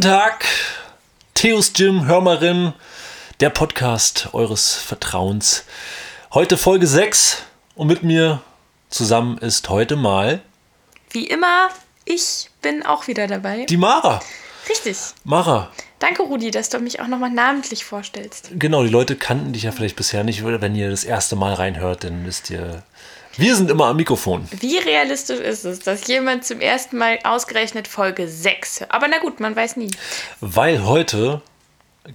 Guten Tag, Theos Gym, Hörmerin, der Podcast eures Vertrauens. Heute Folge 6 und mit mir zusammen ist heute mal Wie immer, ich bin auch wieder dabei. die Mara. Richtig. Mara, Danke, Rudi, dass du mich auch nochmal namentlich vorstellst. genau, die Leute kannten dich ja vielleicht bisher nicht. Wenn ihr das erste Mal reinhört, dann wisst ihr, wir sind immer am Mikrofon. Wie realistisch ist es, dass jemand zum ersten Mal ausgerechnet Folge 6 hört? Aber na gut, man weiß nie. Weil heute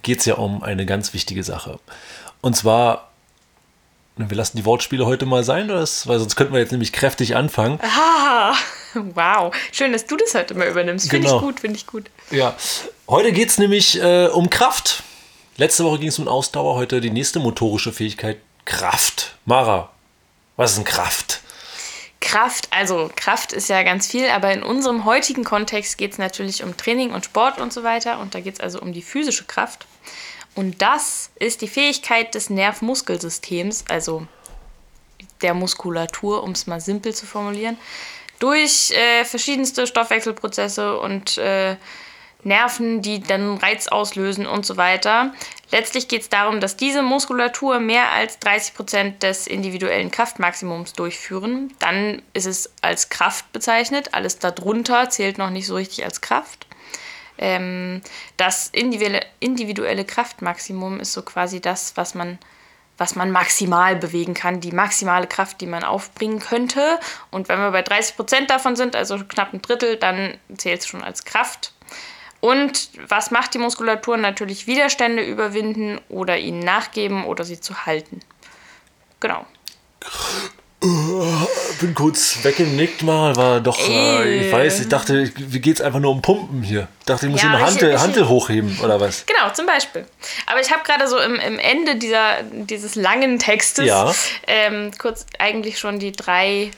geht es ja um eine ganz wichtige Sache. Und zwar, wir lassen die Wortspiele heute mal sein, oder weil sonst könnten wir jetzt nämlich kräftig anfangen. Ah, wow. Schön, dass du das heute mal übernimmst. Finde Genau. ich gut, finde ich gut. Ja, heute geht es nämlich äh, um Kraft. Letzte Woche ging es um Ausdauer, heute die nächste motorische Fähigkeit, Kraft. Mara, was ist denn Kraft? Kraft, also Kraft ist ja ganz viel, aber in unserem heutigen Kontext geht es natürlich um Training und Sport und so weiter. Und da geht es also um die physische Kraft. Und das ist die Fähigkeit des Nerv-Muskelsystems, also der Muskulatur, um es mal simpel zu formulieren, durch äh, verschiedenste Stoffwechselprozesse und äh, Nerven, die dann Reiz auslösen und so weiter. Letztlich geht es darum, dass diese Muskulatur mehr als 30% des individuellen Kraftmaximums durchführen. Dann ist es als Kraft bezeichnet. Alles darunter zählt noch nicht so richtig als Kraft. Ähm, das individuelle, Kraftmaximum ist so quasi das, was man, was man maximal bewegen kann, die maximale Kraft, die man aufbringen könnte. Und wenn wir bei 30% davon sind, also knapp ein Drittel, dann zählt es schon als Kraft. Und was macht die Muskulatur? Natürlich Widerstände überwinden oder ihnen nachgeben oder sie zu halten. Genau. Bin kurz weggenickt mal, war doch, äh, ich weiß, ich dachte, wie geht's einfach nur um Pumpen hier? Ich dachte, ich muss Ja, eine Hantel, Hantel hochheben oder was? Genau, zum Beispiel. Aber ich habe gerade so im, im Ende dieser, dieses langen Textes Ja. ähm, kurz eigentlich schon die drei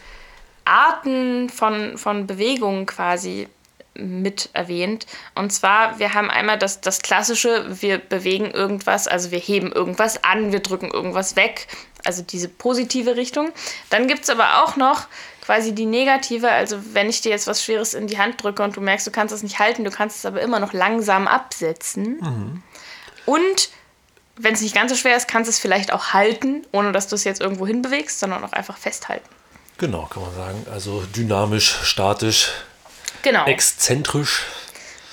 Arten von, von Bewegungen quasi mit erwähnt. Und zwar, wir haben einmal das, das klassische, wir bewegen irgendwas, also wir heben irgendwas an, wir drücken irgendwas weg, also diese positive Richtung. Dann gibt es aber auch noch quasi die negative, also wenn ich dir jetzt was Schweres in die Hand drücke und du merkst, du kannst es nicht halten, du kannst es aber immer noch langsam absetzen. Und wenn es nicht ganz so schwer ist, kannst du es vielleicht auch halten, ohne dass du es jetzt irgendwo hinbewegst, sondern auch einfach festhalten. Genau, kann man sagen. Also dynamisch, statisch, Genau. exzentrisch.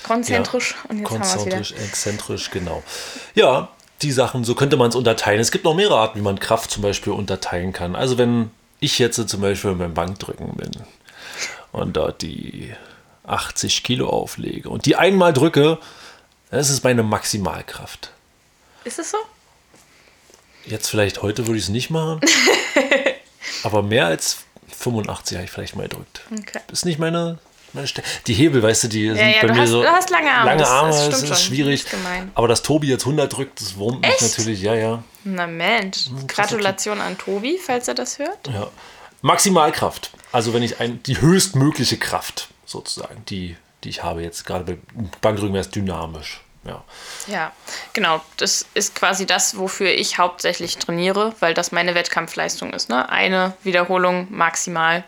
konzentrisch. Und jetzt haben wir es wieder. Konzentrisch, exzentrisch, genau. Ja, die Sachen, so könnte man es unterteilen. Es gibt noch mehrere Arten, wie man Kraft zum Beispiel unterteilen kann. Also wenn ich jetzt zum Beispiel beim Bankdrücken bin und dort die 80 Kilo auflege und die einmal drücke, das ist meine Maximalkraft. Ist es so? Jetzt vielleicht heute würde ich es nicht machen, aber mehr als 85 habe ich vielleicht mal gedrückt. Okay. ist nicht meine. Die Hebel, weißt du, die sind ja, bei du mir hast- so. du hast lange Arme, Lange Arme, das das, ist schon. schwierig. Ist. Aber dass Tobi jetzt 100 drückt, das wurmt mich natürlich, ja, ja. Na Mensch. Hm, Gratulation an Tobi, falls er das hört. ja. Maximalkraft. Also wenn ich ein, die höchstmögliche Kraft sozusagen, die, die ich habe jetzt, gerade bei Bankdrücken wäre es dynamisch. Ja. Ja, genau. Das ist quasi das, wofür ich hauptsächlich trainiere, weil das meine Wettkampfleistung ist. Ne? Eine Wiederholung maximal.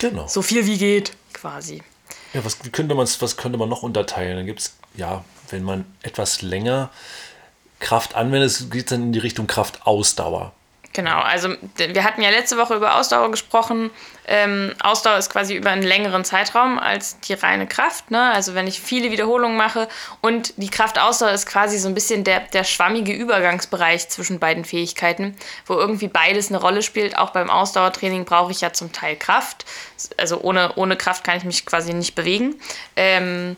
Genau. So viel wie geht, quasi. Ja, was könnte man, was könnte man noch unterteilen? Dann gibt es, ja, wenn man etwas länger Kraft anwendet, geht es dann in die Richtung Kraftausdauer. Genau, also wir hatten ja letzte Woche über Ausdauer gesprochen. Ähm, Ausdauer ist quasi über einen längeren Zeitraum als die reine Kraft. Ne? Also wenn ich viele Wiederholungen mache und die Kraftausdauer ist quasi so ein bisschen der, der schwammige Übergangsbereich zwischen beiden Fähigkeiten, wo irgendwie beides eine Rolle spielt. Auch beim Ausdauertraining brauche ich ja zum Teil Kraft. Also ohne, ohne Kraft kann ich mich quasi nicht bewegen. Ähm,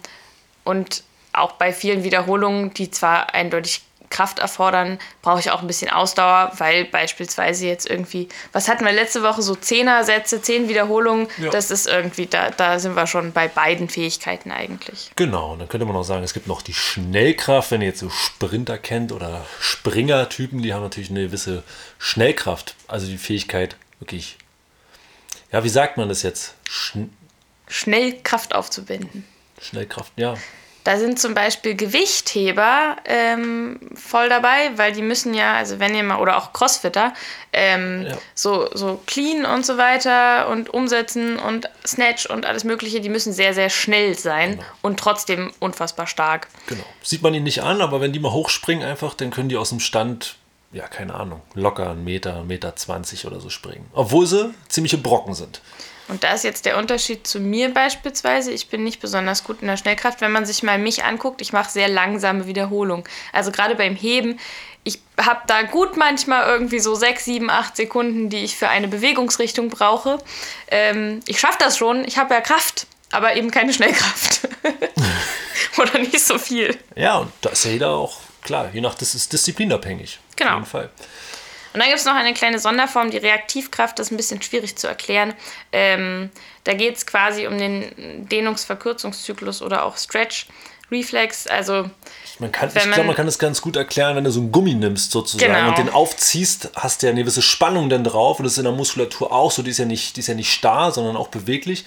und auch bei vielen Wiederholungen, die zwar eindeutig Kraft erfordern, brauche ich auch ein bisschen Ausdauer, weil beispielsweise jetzt irgendwie, was hatten wir letzte Woche, so Zehner-Sätze, zehn Wiederholungen, Ja. das ist irgendwie, da, da sind wir schon bei beiden Fähigkeiten eigentlich. Genau, und dann könnte man auch sagen, es gibt noch die Schnellkraft, wenn ihr jetzt so Sprinter kennt oder Springer-Typen, die haben natürlich eine gewisse Schnellkraft, also die Fähigkeit, wirklich, ja, wie sagt man das jetzt? Schn Schnell Kraft aufzuwenden. Schnellkraft, ja. Da sind zum Beispiel Gewichtheber ähm, voll dabei, weil die müssen ja, also wenn ihr mal, oder auch Crossfitter, ähm, ja. so, so clean und so weiter und umsetzen und Snatch und alles Mögliche, die müssen sehr, sehr schnell sein genau. und trotzdem unfassbar stark. Genau. Sieht man ihnen nicht an, aber wenn die mal hochspringen einfach, dann können die aus dem Stand ja, keine Ahnung, locker einen Meter, Meter 20 oder so springen. Obwohl sie ziemliche Brocken sind. Und da ist jetzt der Unterschied zu mir beispielsweise. Ich bin nicht besonders gut in der Schnellkraft. Wenn man sich mal mich anguckt, ich mache sehr langsame Wiederholungen. Also gerade beim Heben, ich habe da gut manchmal irgendwie so sechs, sieben, acht Sekunden, die ich für eine Bewegungsrichtung brauche. Ähm, ich schaffe das schon, ich habe ja Kraft, aber eben keine Schnellkraft. Oder nicht so viel. Ja, und da ist ja jeder auch, klar, je nach, das ist disziplinabhängig. Genau. Auf jeden Fall. Und dann gibt es noch eine kleine Sonderform, die Reaktivkraft, das ist ein bisschen schwierig zu erklären. Ähm, da geht es quasi um den Dehnungsverkürzungszyklus oder auch Stretch Reflex. Also man kann, ich glaube, man kann das ganz gut erklären, wenn du so einen Gummi nimmst sozusagen genau. und den aufziehst, hast du ja eine gewisse Spannung dann drauf und das ist in der Muskulatur auch so, die ist ja nicht, die ist ja nicht starr, sondern auch beweglich.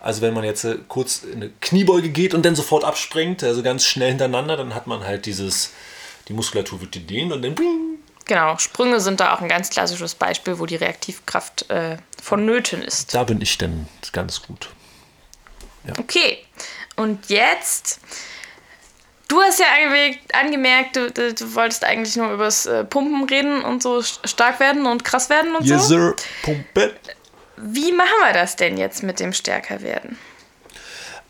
Also wenn man jetzt äh, kurz in eine Kniebeuge geht und dann sofort abspringt, also ganz schnell hintereinander, dann hat man halt dieses, die Muskulatur wird gedehnt und dann Genau, Sprünge sind da auch ein ganz klassisches Beispiel, wo die Reaktivkraft äh, vonnöten ist. Da bin ich denn ganz gut. Ja. Okay, und jetzt, du hast ja angemerkt, du, du wolltest eigentlich nur übers äh, Pumpen reden und so stark werden und krass werden und yes, so. Sir, Pumpe. Wie machen wir das denn jetzt mit dem stärker werden?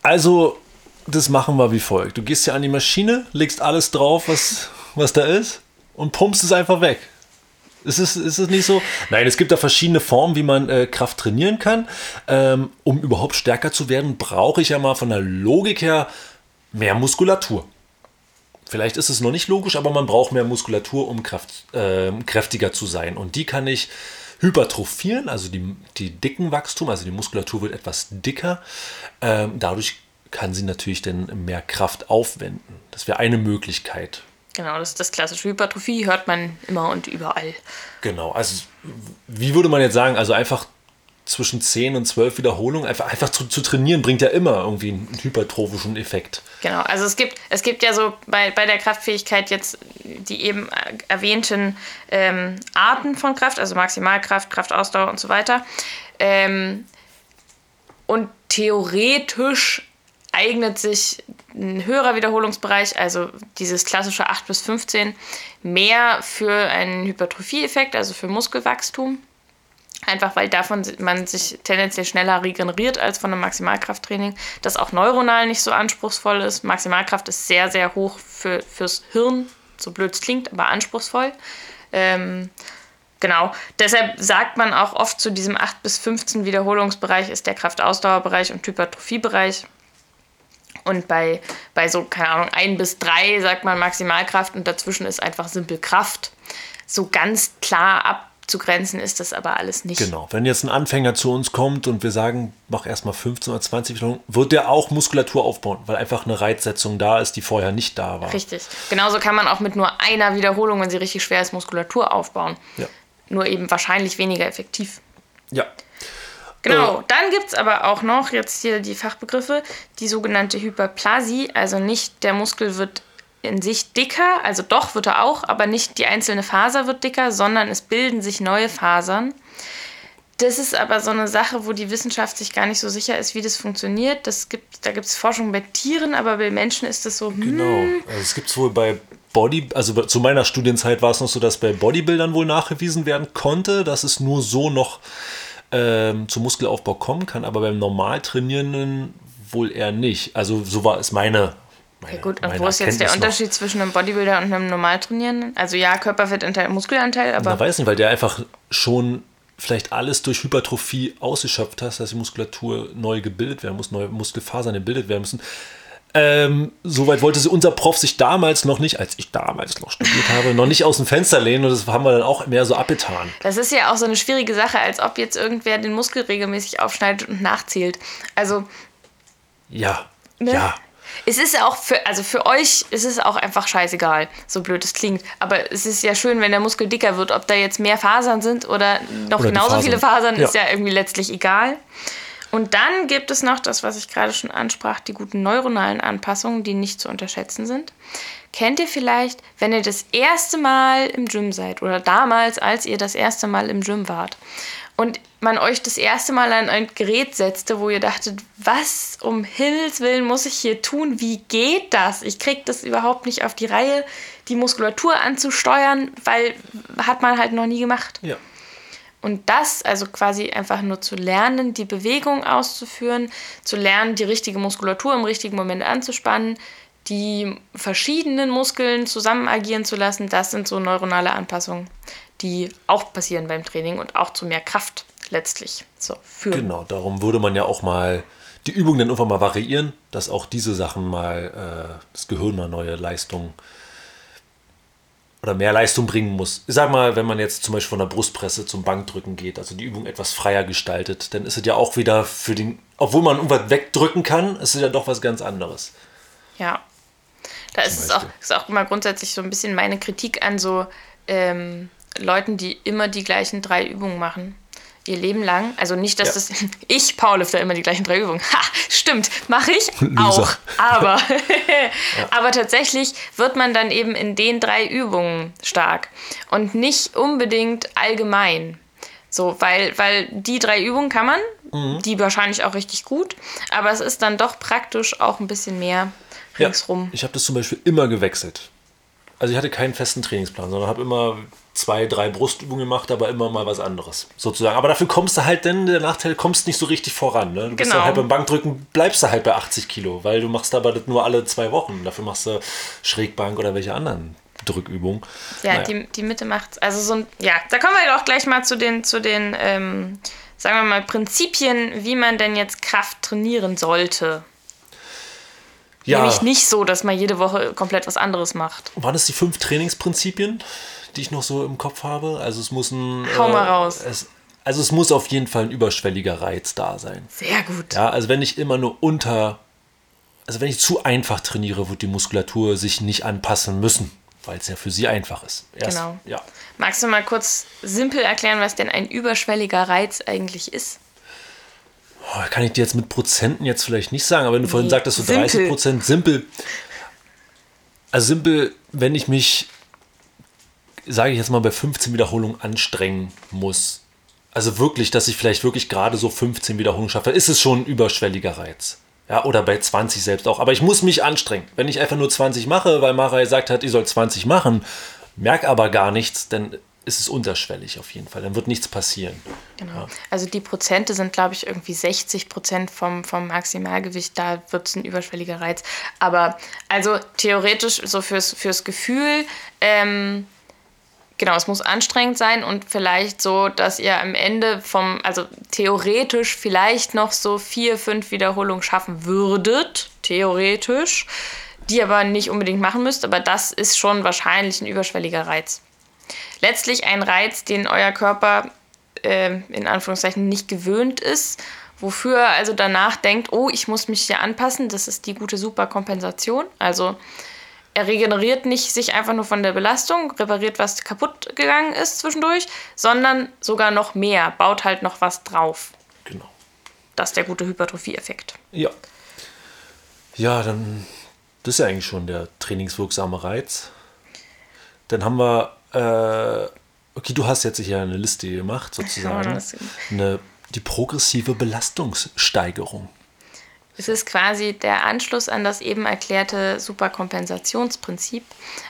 Also, das machen wir wie folgt. Du gehst ja an die Maschine, legst alles drauf, was, was da ist und pumpst es einfach weg. Ist es, ist es nicht so? Nein, es gibt da verschiedene Formen, wie man äh, Kraft trainieren kann. Ähm, um überhaupt stärker zu werden, brauche ich ja mal von der Logik her mehr Muskulatur. Vielleicht ist es noch nicht logisch, aber man braucht mehr Muskulatur, um Kraft, äh, kräftiger zu sein. Und die kann ich hypertrophieren, also die, die dicken Wachstum, also die Muskulatur wird etwas dicker. Ähm, dadurch kann sie natürlich dann mehr Kraft aufwenden. Das wäre eine Möglichkeit. Genau, das ist das klassische Hypertrophie, hört man immer und überall. Genau, also wie würde man jetzt sagen, also einfach zwischen 10 und 12 Wiederholungen, einfach, einfach zu, zu trainieren, bringt ja immer irgendwie einen hypertrophischen Effekt. Genau, also es gibt, es gibt ja so bei, bei der Kraftfähigkeit jetzt die eben erwähnten ähm, Arten von Kraft, also Maximalkraft, Kraftausdauer und so weiter. Ähm, und theoretisch eignet sich ein höherer Wiederholungsbereich, also dieses klassische 8 bis 15, mehr für einen Hypertrophie-Effekt, also für Muskelwachstum. Einfach weil davon man sich tendenziell schneller regeneriert als von einem Maximalkrafttraining, das auch neuronal nicht so anspruchsvoll ist. Maximalkraft ist sehr, sehr hoch für, fürs Hirn, so blöd es klingt, aber anspruchsvoll. Ähm, genau, deshalb sagt man auch oft zu diesem 8 bis 15 Wiederholungsbereich ist der Kraftausdauerbereich und Hypertrophiebereich und bei, bei so, keine Ahnung, ein bis drei sagt man Maximalkraft und dazwischen ist einfach simpel Kraft. So ganz klar abzugrenzen ist das aber alles nicht. Genau. Wenn jetzt ein Anfänger zu uns kommt und wir sagen, mach erstmal 15 oder 20 Wiederholungen, wird der auch Muskulatur aufbauen, weil einfach eine Reizsetzung da ist, die vorher nicht da war. Richtig. Genauso kann man auch mit nur einer Wiederholung, wenn sie richtig schwer ist, Muskulatur aufbauen. Ja. Nur eben wahrscheinlich weniger effektiv. Ja. Genau, dann gibt es aber auch noch jetzt hier die Fachbegriffe, die sogenannte Hyperplasie, also nicht der Muskel wird in sich dicker, also doch wird er auch, aber nicht die einzelne Faser wird dicker, sondern es bilden sich neue Fasern. Das ist aber so eine Sache, wo die Wissenschaft sich gar nicht so sicher ist, wie das funktioniert. Das gibt, da gibt es Forschung bei Tieren, aber bei Menschen ist das so. Hm. Genau. Also es gibt es wohl bei Body, also zu meiner Studienzeit war es noch so, dass bei Bodybuildern wohl nachgewiesen werden konnte, dass es nur so noch ähm, zum Muskelaufbau kommen kann, aber beim Normaltrainierenden wohl eher nicht. Also so war es meine. meine ja gut, und wo ist jetzt der Unterschied noch. zwischen einem Bodybuilder und einem Normaltrainierenden? Also ja, Körperfettanteil, Muskelanteil, aber. Ich weiß nicht, weil der einfach schon vielleicht alles durch Hypertrophie ausgeschöpft hat, dass die Muskulatur neu gebildet werden muss, neue Muskelfasern gebildet werden müssen. Ähm, Soweit wollte unser Prof sich damals noch nicht, als ich damals noch studiert habe, noch nicht aus dem Fenster lehnen und das haben wir dann auch mehr so abgetan. Das ist ja auch so eine schwierige Sache, als ob jetzt irgendwer den Muskel regelmäßig aufschneidet und nachzählt. Also. Ja. Ne? Ja. Es ist auch für, also für euch ist es auch einfach scheißegal, so blöd es klingt. Aber es ist ja schön, wenn der Muskel dicker wird. Ob da jetzt mehr Fasern sind oder noch oder genauso Fasern. viele Fasern, ja. ist ja irgendwie letztlich egal. Und dann gibt es noch das, was ich gerade schon ansprach, die guten neuronalen Anpassungen, die nicht zu unterschätzen sind. Kennt ihr vielleicht, wenn ihr das erste Mal im Gym seid oder damals, als ihr das erste Mal im Gym wart und man euch das erste Mal an ein Gerät setzte, wo ihr dachtet, was um Himmels Willen muss ich hier tun? Wie geht das? Ich krieg das überhaupt nicht auf die Reihe, die Muskulatur anzusteuern, weil hat man halt noch nie gemacht. Ja. Und das, also quasi einfach nur zu lernen, die Bewegung auszuführen, zu lernen, die richtige Muskulatur im richtigen Moment anzuspannen, die verschiedenen Muskeln zusammen agieren zu lassen, das sind so neuronale Anpassungen, die auch passieren beim Training und auch zu mehr Kraft letztlich so führen. Genau, darum würde man ja auch mal die Übungen dann irgendwann mal variieren, dass auch diese Sachen mal äh, das Gehirn mal neue Leistungen oder mehr Leistung bringen muss. Ich sag mal, wenn man jetzt zum Beispiel von der Brustpresse zum Bankdrücken geht, also die Übung etwas freier gestaltet, dann ist es ja auch wieder für den, obwohl man irgendwas wegdrücken kann, ist es ja doch was ganz anderes. Ja. Da ist es auch, ist auch immer grundsätzlich so ein bisschen meine Kritik an so ähm, Leuten, die immer die gleichen drei Übungen machen ihr Leben lang. Also nicht, dass ja. das. Ich powerlifter immer die gleichen drei Übungen. Ha, stimmt, mache ich auch. Aber, ja. aber tatsächlich wird man dann eben in den drei Übungen stark und nicht unbedingt allgemein. So, weil, weil die drei Übungen kann man, mhm. die wahrscheinlich auch richtig gut, aber es ist dann doch praktisch auch ein bisschen mehr ringsrum. Ja, ich habe das zum Beispiel immer gewechselt. Also ich hatte keinen festen Trainingsplan, sondern habe immer zwei, drei Brustübungen gemacht, aber immer mal was anderes, sozusagen. Aber dafür kommst du halt, denn der Nachteil, kommst nicht so richtig voran. Ne? Du bist genau. halt beim Bankdrücken, bleibst du halt bei 80 Kilo, weil du machst aber das nur alle zwei Wochen. Dafür machst du Schrägbank oder welche anderen Drückübungen. Ja, naja. die, die Mitte macht's. Also so ein, ja, da kommen wir auch gleich mal zu den, zu den ähm, sagen wir mal, Prinzipien, wie man denn jetzt Kraft trainieren sollte. Ja. Nämlich nicht so, dass man jede Woche komplett was anderes macht. Waren es die fünf Trainingsprinzipien? Die ich noch so im Kopf habe. Also es muss ein. Hau mal äh, raus. Es, also es muss auf jeden Fall ein überschwelliger Reiz da sein. Sehr gut. Ja, also wenn ich immer nur unter, also wenn ich zu einfach trainiere, wird die Muskulatur sich nicht anpassen müssen, weil es ja für sie einfach ist. Erst, genau. Ja. Magst du mal kurz simpel erklären, was denn ein überschwelliger Reiz eigentlich ist? Oh, kann ich dir jetzt mit Prozenten jetzt vielleicht nicht sagen, aber wenn du nee, vorhin sagtest, so 30 Prozent simpel. Also simpel, wenn ich mich sage ich jetzt mal, bei 15 Wiederholungen anstrengen muss. Also wirklich, dass ich vielleicht wirklich gerade so 15 Wiederholungen schaffe, ist es schon ein überschwelliger Reiz. Ja, oder bei 20 selbst auch. Aber ich muss mich anstrengen. Wenn ich einfach nur 20 mache, weil Mara gesagt hat, ich soll 20 machen, merke aber gar nichts, dann ist es unterschwellig auf jeden Fall. Dann wird nichts passieren. Genau. Ja. Also die Prozente sind, glaube ich, irgendwie 60 Prozent vom, vom Maximalgewicht. Da wird es ein überschwelliger Reiz. Aber also theoretisch, so fürs, fürs Gefühl, ähm, genau, es muss anstrengend sein und vielleicht so, dass ihr am Ende vom, also theoretisch vielleicht noch so vier, fünf Wiederholungen schaffen würdet, theoretisch, die aber nicht unbedingt machen müsst, aber das ist schon wahrscheinlich ein überschwelliger Reiz. Letztlich ein Reiz, den euer Körper äh, in Anführungszeichen nicht gewöhnt ist, wofür er also danach denkt, oh, ich muss mich hier anpassen, das ist die gute Superkompensation. Also er regeneriert nicht sich einfach nur von der Belastung, repariert, was kaputt gegangen ist zwischendurch, sondern sogar noch mehr, baut halt noch was drauf. Genau. Das ist der gute Hypertrophie-Effekt. Ja. Ja, dann, das ist ja eigentlich schon der trainingswirksame Reiz. Dann haben wir, äh, okay, du hast jetzt hier eine Liste gemacht, sozusagen. Eine, die progressive Belastungssteigerung. Es ist quasi der Anschluss an das eben erklärte Superkompensationsprinzip.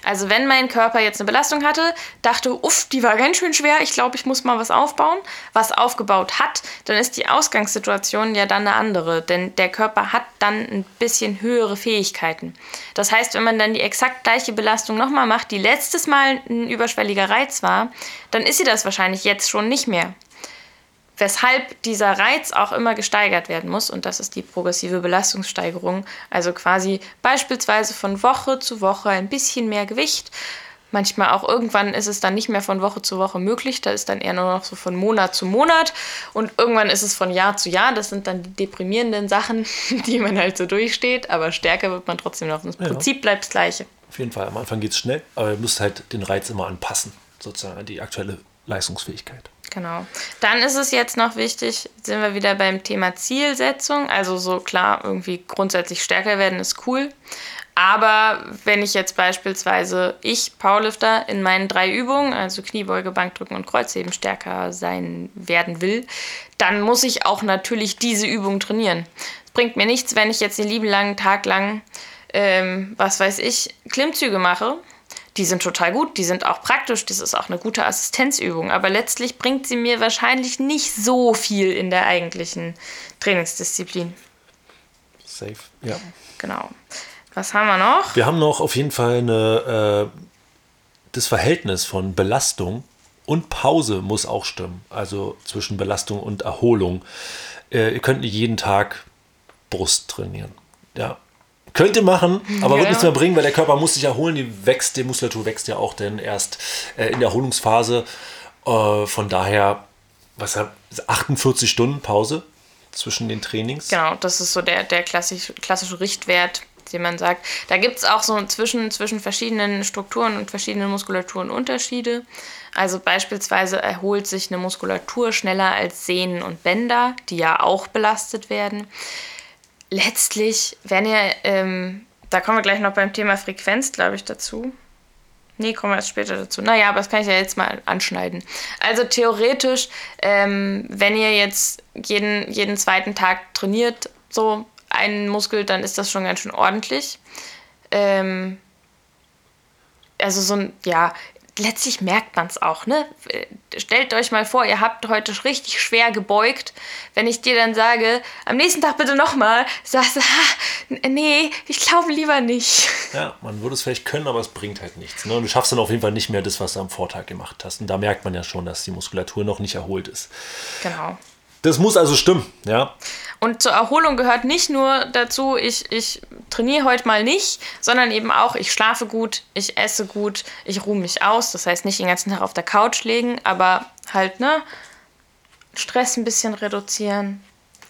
Also wenn mein Körper jetzt eine Belastung hatte, dachte, uff, die war ganz schön schwer, ich glaube, ich muss mal was aufbauen, was aufgebaut hat, dann ist die Ausgangssituation ja dann eine andere, denn der Körper hat dann ein bisschen höhere Fähigkeiten. Das heißt, wenn man dann die exakt gleiche Belastung nochmal macht, die letztes Mal ein überschwelliger Reiz war, dann ist sie das wahrscheinlich jetzt schon nicht mehr weshalb dieser Reiz auch immer gesteigert werden muss. Und das ist die progressive Belastungssteigerung. Also quasi beispielsweise von Woche zu Woche ein bisschen mehr Gewicht. Manchmal auch irgendwann ist es dann nicht mehr von Woche zu Woche möglich. Da ist dann eher nur noch so von Monat zu Monat. Und irgendwann ist es von Jahr zu Jahr. Das sind dann die deprimierenden Sachen, die man halt so durchsteht. Aber stärker wird man trotzdem noch. Das Prinzip ja. bleibt das gleiche. Auf jeden Fall. Am Anfang geht es schnell, aber ihr müsst halt den Reiz immer anpassen, sozusagen an die aktuelle Leistungsfähigkeit. Genau. Dann ist es jetzt noch wichtig, sind wir wieder beim Thema Zielsetzung. Also so klar, irgendwie grundsätzlich stärker werden ist cool. Aber wenn ich jetzt beispielsweise, ich, Powerlifter, in meinen drei Übungen, also Kniebeuge, Bankdrücken und Kreuzheben, stärker sein werden will, dann muss ich auch natürlich diese Übung trainieren. Es bringt mir nichts, wenn ich jetzt den lieben langen Tag lang, ähm, was weiß ich, Klimmzüge mache. Die sind total gut, die sind auch praktisch, das ist auch eine gute Assistenzübung, aber letztlich bringt sie mir wahrscheinlich nicht so viel in der eigentlichen Trainingsdisziplin. Safe, ja. Genau. Was haben wir noch? Wir haben noch auf jeden Fall eine, äh, das Verhältnis von Belastung und Pause muss auch stimmen. Also zwischen Belastung und Erholung. Äh, ihr könnt nicht jeden Tag Brust trainieren. Ja. Könnt ihr machen, aber Ja. wird nichts mehr bringen, weil der Körper muss sich erholen. Die wächst, die Muskulatur wächst ja auch denn erst äh, in der Erholungsphase. Äh, von daher, was hab, 48 Stunden Pause zwischen den Trainings. Genau, das ist so der, der klassisch, klassische Richtwert, den man sagt. Da gibt es auch so zwischen, zwischen verschiedenen Strukturen und verschiedenen Muskulaturen Unterschiede. Also beispielsweise erholt sich eine Muskulatur schneller als Sehnen und Bänder, die ja auch belastet werden. Letztlich, wenn ihr, ähm, da kommen wir gleich noch beim Thema Frequenz, glaube ich, dazu. Nee, kommen wir erst später dazu. Naja, aber das kann ich ja jetzt mal anschneiden. Also theoretisch, ähm, wenn ihr jetzt jeden, jeden zweiten Tag trainiert, so einen Muskel, dann ist das schon ganz schön ordentlich. Ähm, also so ein, ja, letztlich merkt man es auch, ne? Stellt euch mal vor, ihr habt heute richtig schwer gebeugt. Wenn ich dir dann sage, am nächsten Tag bitte nochmal, sagst du, ah, nee, ich glaube lieber nicht. Ja, man würde es vielleicht können, aber es bringt halt nichts. Ne? Und du schaffst dann auf jeden Fall nicht mehr das, was du am Vortag gemacht hast. Und da merkt man ja schon, dass die Muskulatur noch nicht erholt ist. Genau. Das muss also stimmen, ja. Und zur Erholung gehört nicht nur dazu, ich, ich trainiere heute mal nicht, sondern eben auch, ich schlafe gut, ich esse gut, ich ruhe mich aus. Das heißt nicht den ganzen Tag auf der Couch legen, aber halt, ne, Stress ein bisschen reduzieren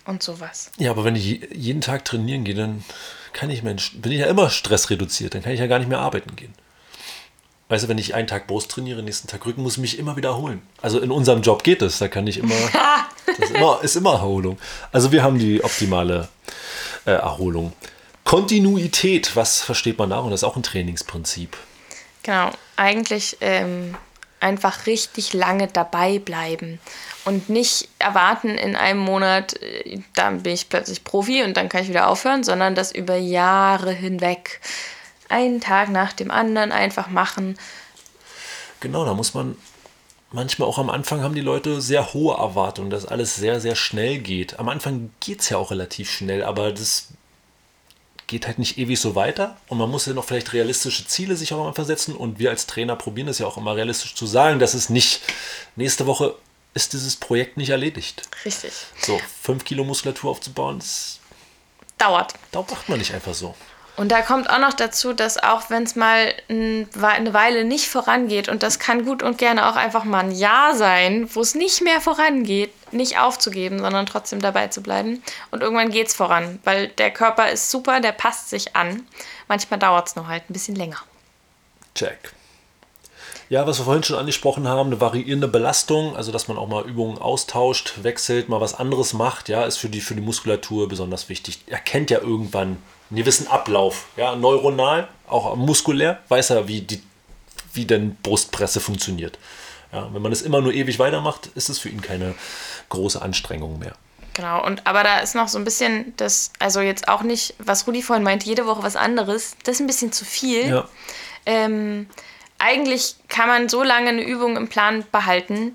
und sowas. Ja, aber wenn ich je- jeden Tag trainieren gehe, dann kann ich mein, bin ich ja immer stressreduziert. Dann kann ich ja gar nicht mehr arbeiten gehen. Weißt du, wenn ich einen Tag Brust trainiere, nächsten Tag Rücken, muss ich mich immer wiederholen. Also in unserem Job geht es, da kann ich immer, ist immer, ist immer Erholung. Also wir haben die optimale äh, Erholung. Kontinuität, was versteht man darunter? Das ist auch ein Trainingsprinzip. Genau, eigentlich ähm, einfach richtig lange dabei bleiben und nicht erwarten in einem Monat, äh, dann bin ich plötzlich Profi und dann kann ich wieder aufhören, sondern das über Jahre hinweg. Einen Tag nach dem anderen einfach machen. Genau, da muss man manchmal auch am Anfang haben die Leute sehr hohe Erwartungen, dass alles sehr, sehr schnell geht. Am Anfang geht es ja auch relativ schnell, aber das geht halt nicht ewig so weiter und man muss ja noch vielleicht realistische Ziele sich auch mal versetzen und wir als Trainer probieren es ja auch immer realistisch zu sagen, dass es nicht nächste Woche ist dieses Projekt nicht erledigt. Richtig. So, 5 Kilo Muskulatur aufzubauen, das Dauert. dauert macht man nicht einfach so. Und da kommt auch noch dazu, dass auch wenn es mal ein- eine Weile nicht vorangeht, und das kann gut und gerne auch einfach mal ein Jahr sein, wo es nicht mehr vorangeht, nicht aufzugeben, sondern trotzdem dabei zu bleiben. Und irgendwann geht es voran, weil der Körper ist super, der passt sich an. Manchmal dauert es nur halt ein bisschen länger. Check. Ja, was wir vorhin schon angesprochen haben, eine variierende Belastung, also dass man auch mal Übungen austauscht, wechselt, mal was anderes macht, ja, ist für die, für die Muskulatur besonders wichtig. Er kennt ja irgendwann einen gewissen Ablauf, ja, neuronal, auch muskulär, weiß er, wie, die, wie denn Brustpresse funktioniert. Ja, wenn man es immer nur ewig weitermacht, ist es für ihn keine große Anstrengung mehr. Genau, und aber da ist noch so ein bisschen das, also jetzt auch nicht, was Rudi vorhin meint, jede Woche was anderes, das ist ein bisschen zu viel. Ja. Ähm, eigentlich kann man so lange eine Übung im Plan behalten,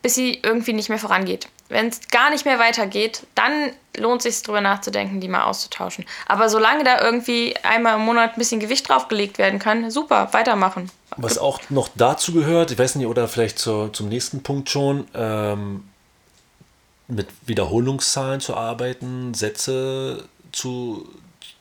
bis sie irgendwie nicht mehr vorangeht. Wenn es gar nicht mehr weitergeht, dann lohnt es sich drüber nachzudenken, die mal auszutauschen. Aber solange da irgendwie einmal im Monat ein bisschen Gewicht draufgelegt werden kann, super, weitermachen. Was auch noch dazu gehört, ich weiß nicht, oder vielleicht zur, zum nächsten Punkt schon, ähm, mit Wiederholungszahlen zu arbeiten, Sätze zu,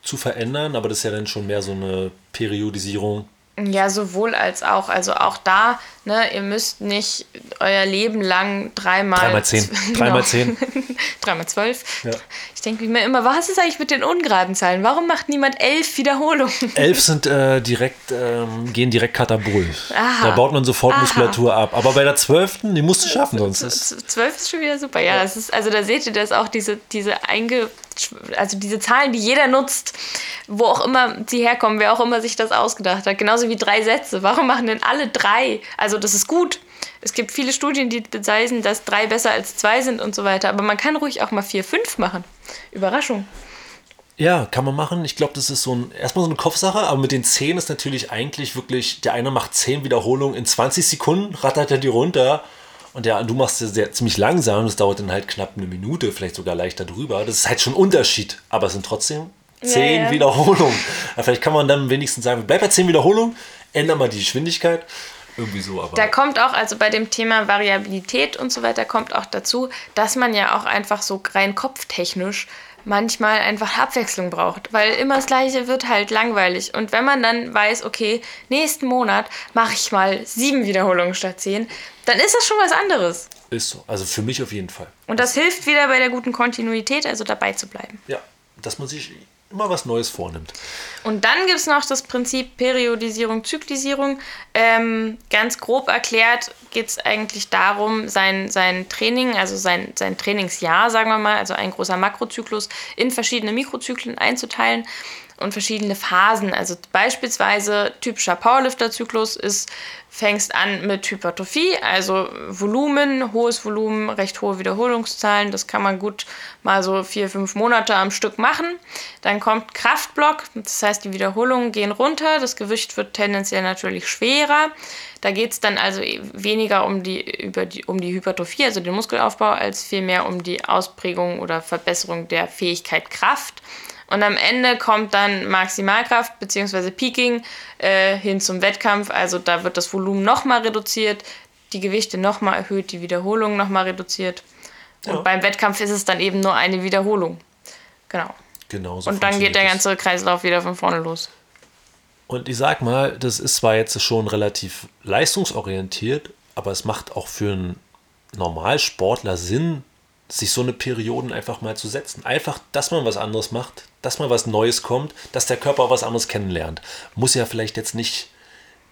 zu verändern, aber das ist ja dann schon mehr so eine Periodisierung Ja, sowohl als auch. Also auch da, ne, ihr müsst nicht euer Leben lang dreimal. Dreimal zehn. Dreimal zehn. dreimal zwölf. Ja. Ich denke mir immer, was ist eigentlich mit den ungeraden Zahlen? Warum macht niemand elf Wiederholungen? Elf sind äh, direkt, ähm, gehen direkt katabol. Aha. Da baut man sofort Aha. Muskulatur ab. Aber bei der zwölften, die musst du schaffen, sonst. Zwölf ist schon wieder super. Ja, ja. Das ist, also da seht ihr das auch, diese, diese einge also diese Zahlen, die jeder nutzt, wo auch immer sie herkommen, wer auch immer sich das ausgedacht hat. Genauso wie drei Sätze. Warum machen denn alle drei? Also das ist gut. Es gibt viele Studien, die beweisen, dass drei besser als zwei sind und so weiter. Aber man kann ruhig auch mal vier, fünf machen. Überraschung. Ja, kann man machen. Ich glaube, das ist so ein, erstmal so eine Kopfsache, aber mit den zehn ist natürlich eigentlich wirklich, der eine macht zehn Wiederholungen in 20 Sekunden, rattert er die runter und ja, du machst es sehr, ziemlich langsam, das dauert dann halt knapp eine Minute, vielleicht sogar leichter drüber. Das ist halt schon ein Unterschied, aber es sind trotzdem zehn ja, ja. Wiederholungen. Ja, vielleicht kann man dann wenigstens sagen, bleib bei zehn Wiederholungen, ändern mal die Geschwindigkeit. Irgendwie so, aber. Da kommt auch, also bei dem Thema Variabilität und so weiter, kommt auch dazu, dass man ja auch einfach so rein kopftechnisch manchmal einfach Abwechslung braucht, weil immer das Gleiche wird halt langweilig. Und wenn man dann weiß, okay, nächsten Monat mache ich mal sieben Wiederholungen statt zehn, dann ist das schon was anderes. Ist so. Also für mich auf jeden Fall. Und das hilft wieder bei der guten Kontinuität, also dabei zu bleiben. Ja, dass man sich immer was Neues vornimmt. Und dann gibt es noch das Prinzip Periodisierung, Zyklisierung. Ähm, ganz grob erklärt geht es eigentlich darum, sein, sein Training, also sein, sein Trainingsjahr, sagen wir mal, also ein großer Makrozyklus, in verschiedene Mikrozyklen einzuteilen und verschiedene Phasen. Also beispielsweise typischer Powerlifter-Zyklus ist, fängst an mit Hypertrophie, also Volumen, hohes Volumen, recht hohe Wiederholungszahlen. Das kann man gut mal so vier, fünf Monate am Stück machen. Dann kommt Kraftblock, das heißt, die Wiederholungen gehen runter, das Gewicht wird tendenziell natürlich schwerer. Da geht es dann also weniger um die, über die, um die Hypertrophie, also den Muskelaufbau, als vielmehr um die Ausprägung oder Verbesserung der Fähigkeit Kraft. Und am Ende kommt dann Maximalkraft bzw. Peaking äh, hin zum Wettkampf. Also da wird das Volumen nochmal reduziert, die Gewichte nochmal erhöht, die Wiederholung nochmal reduziert. Und ja. beim Wettkampf ist es dann eben nur eine Wiederholung. Genau. Genau so Und dann geht der ganze Kreislauf wieder von vorne los. Und ich sag mal, das ist zwar jetzt schon relativ leistungsorientiert, aber es macht auch für einen Normalsportler Sinn, sich so eine Perioden einfach mal zu setzen. Einfach, dass man was anderes macht, dass mal was Neues kommt, dass der Körper was anderes kennenlernt. Muss ja vielleicht jetzt nicht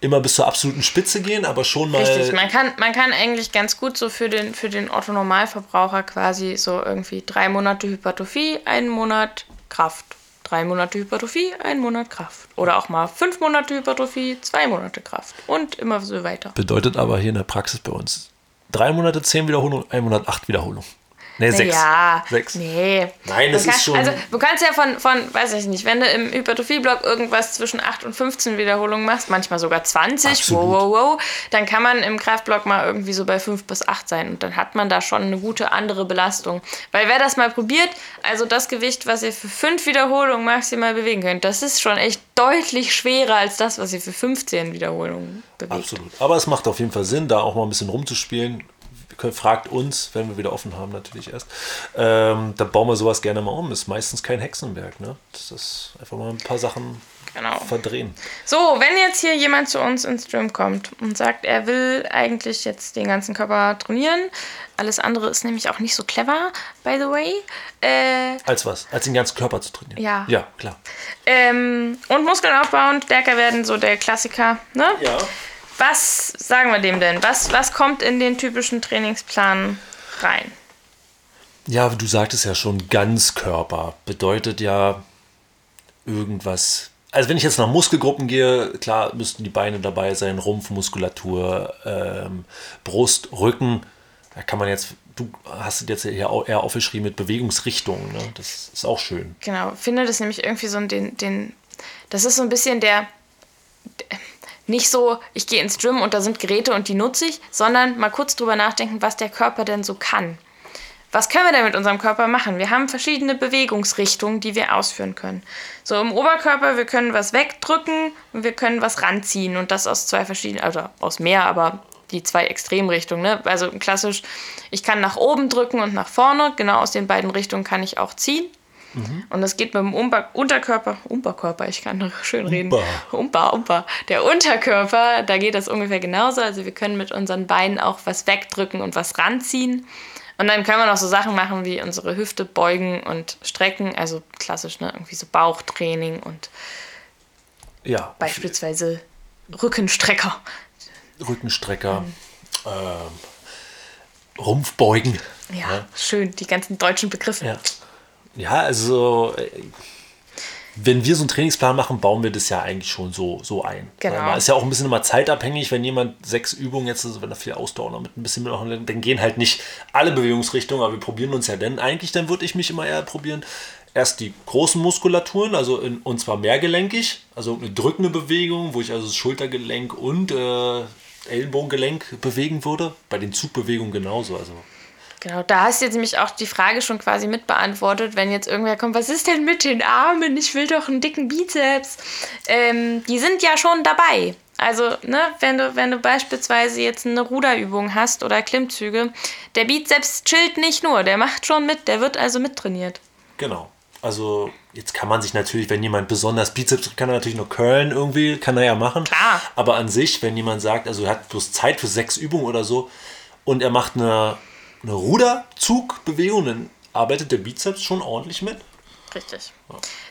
immer bis zur absoluten Spitze gehen, aber schon mal. Richtig, man kann, man kann eigentlich ganz gut so für den, für den Otto-Normalverbraucher quasi so irgendwie drei Monate Hypertrophie, einen Monat Kraft. Drei Monate Hypertrophie, einen Monat Kraft. Oder auch mal fünf Monate Hypertrophie, zwei Monate Kraft. Und immer so weiter. Bedeutet aber hier in der Praxis bei uns drei Monate zehn Wiederholungen, ein Monat acht Wiederholungen. Nee, sechs. Ja, sechs. Nee. Nein, das kann, ist schon. Also, du kannst ja von, von, weiß ich nicht, wenn du im Hypertrophie-Block irgendwas zwischen 8 und 15 Wiederholungen machst, manchmal sogar 20, Absolut. wow, wow, wow, dann kann man im Kraftblock mal irgendwie so bei 5 bis 8 sein. Und dann hat man da schon eine gute andere Belastung. Weil wer das mal probiert, also das Gewicht, was ihr für 5 Wiederholungen maximal bewegen könnt, das ist schon echt deutlich schwerer als das, was ihr für 15 Wiederholungen bewegt. Absolut. Aber es macht auf jeden Fall Sinn, da auch mal ein bisschen rumzuspielen fragt uns, wenn wir wieder offen haben, natürlich erst. Ähm, da bauen wir sowas gerne mal um. Ist meistens kein Hexenwerk. Ne? Das ist einfach mal ein paar Sachen genau. verdrehen. So, wenn jetzt hier jemand zu uns ins Gym kommt und sagt, er will eigentlich jetzt den ganzen Körper trainieren, alles andere ist nämlich auch nicht so clever, by the way. Äh, Als was? Als den ganzen Körper zu trainieren? Ja. Ja, klar. Ähm, und Muskeln aufbauen, stärker werden, so der Klassiker. Ne? Ja. Was sagen wir dem denn? Was, was kommt in den typischen Trainingsplan rein? Ja, du sagtest ja schon, Ganzkörper bedeutet ja irgendwas. Also wenn ich jetzt nach Muskelgruppen gehe, klar müssten die Beine dabei sein, Rumpfmuskulatur, ähm, Brust, Rücken. Da kann man jetzt, du hast jetzt eher, eher aufgeschrieben mit Bewegungsrichtungen. Ne? Das ist auch schön. Genau, finde das nämlich irgendwie so den, den, das ist so ein bisschen der, nicht so, ich gehe ins Gym und da sind Geräte und die nutze ich, sondern mal kurz drüber nachdenken, was der Körper denn so kann. Was können wir denn mit unserem Körper machen? Wir haben verschiedene Bewegungsrichtungen, die wir ausführen können. So im Oberkörper, wir können was wegdrücken und wir können was ranziehen und das aus zwei verschiedenen, also aus mehr, aber die zwei Extremrichtungen. Ne? Also klassisch, ich kann nach oben drücken und nach vorne, genau aus den beiden Richtungen kann ich auch ziehen. Und das geht mit dem Umba Unterkörper, Umberkörper, ich kann noch schön reden. Umba, Umba. Der Unterkörper, da geht das ungefähr genauso. Also wir können mit unseren Beinen auch was wegdrücken und was ranziehen. Und dann können wir noch so Sachen machen wie unsere Hüfte beugen und strecken. Also klassisch, ne? Irgendwie so Bauchtraining und Ja, beispielsweise Rückenstrecker. Rückenstrecker, ähm, Rumpfbeugen. Ja, schön, die ganzen deutschen Begriffe. Ja. Ja, also äh, wenn wir so einen Trainingsplan machen, bauen wir das ja eigentlich schon so, so ein. Genau. Ist ja auch ein bisschen immer zeitabhängig, wenn jemand sechs Übungen jetzt, also wenn er viel Ausdauer noch mit ein bisschen mitmachen dann gehen halt nicht alle Bewegungsrichtungen, aber wir probieren uns ja dann eigentlich, dann würde ich mich immer eher probieren, erst die großen Muskulaturen, also in, und zwar mehrgelenkig, also eine drückende Bewegung, wo ich also das Schultergelenk und äh, Ellenbogengelenk bewegen würde. Bei den Zugbewegungen genauso. Also Genau, da hast du jetzt nämlich auch die Frage schon quasi mitbeantwortet, wenn jetzt irgendwer kommt, was ist denn mit den Armen? Ich will doch einen dicken Bizeps. Ähm, die sind ja schon dabei. Also, ne, wenn du, wenn du beispielsweise jetzt eine Ruderübung hast oder Klimmzüge, der Bizeps chillt nicht nur, der macht schon mit, der wird also mittrainiert. Genau. Also jetzt kann man sich natürlich, wenn jemand besonders Bizeps, kann er natürlich nur curlen irgendwie, kann er ja machen. Klar. Aber an sich, wenn jemand sagt, also er hat bloß Zeit für sechs Übungen oder so und er macht eine, eine Ruderzugbewegung, dann arbeitet der Bizeps schon ordentlich mit. Richtig.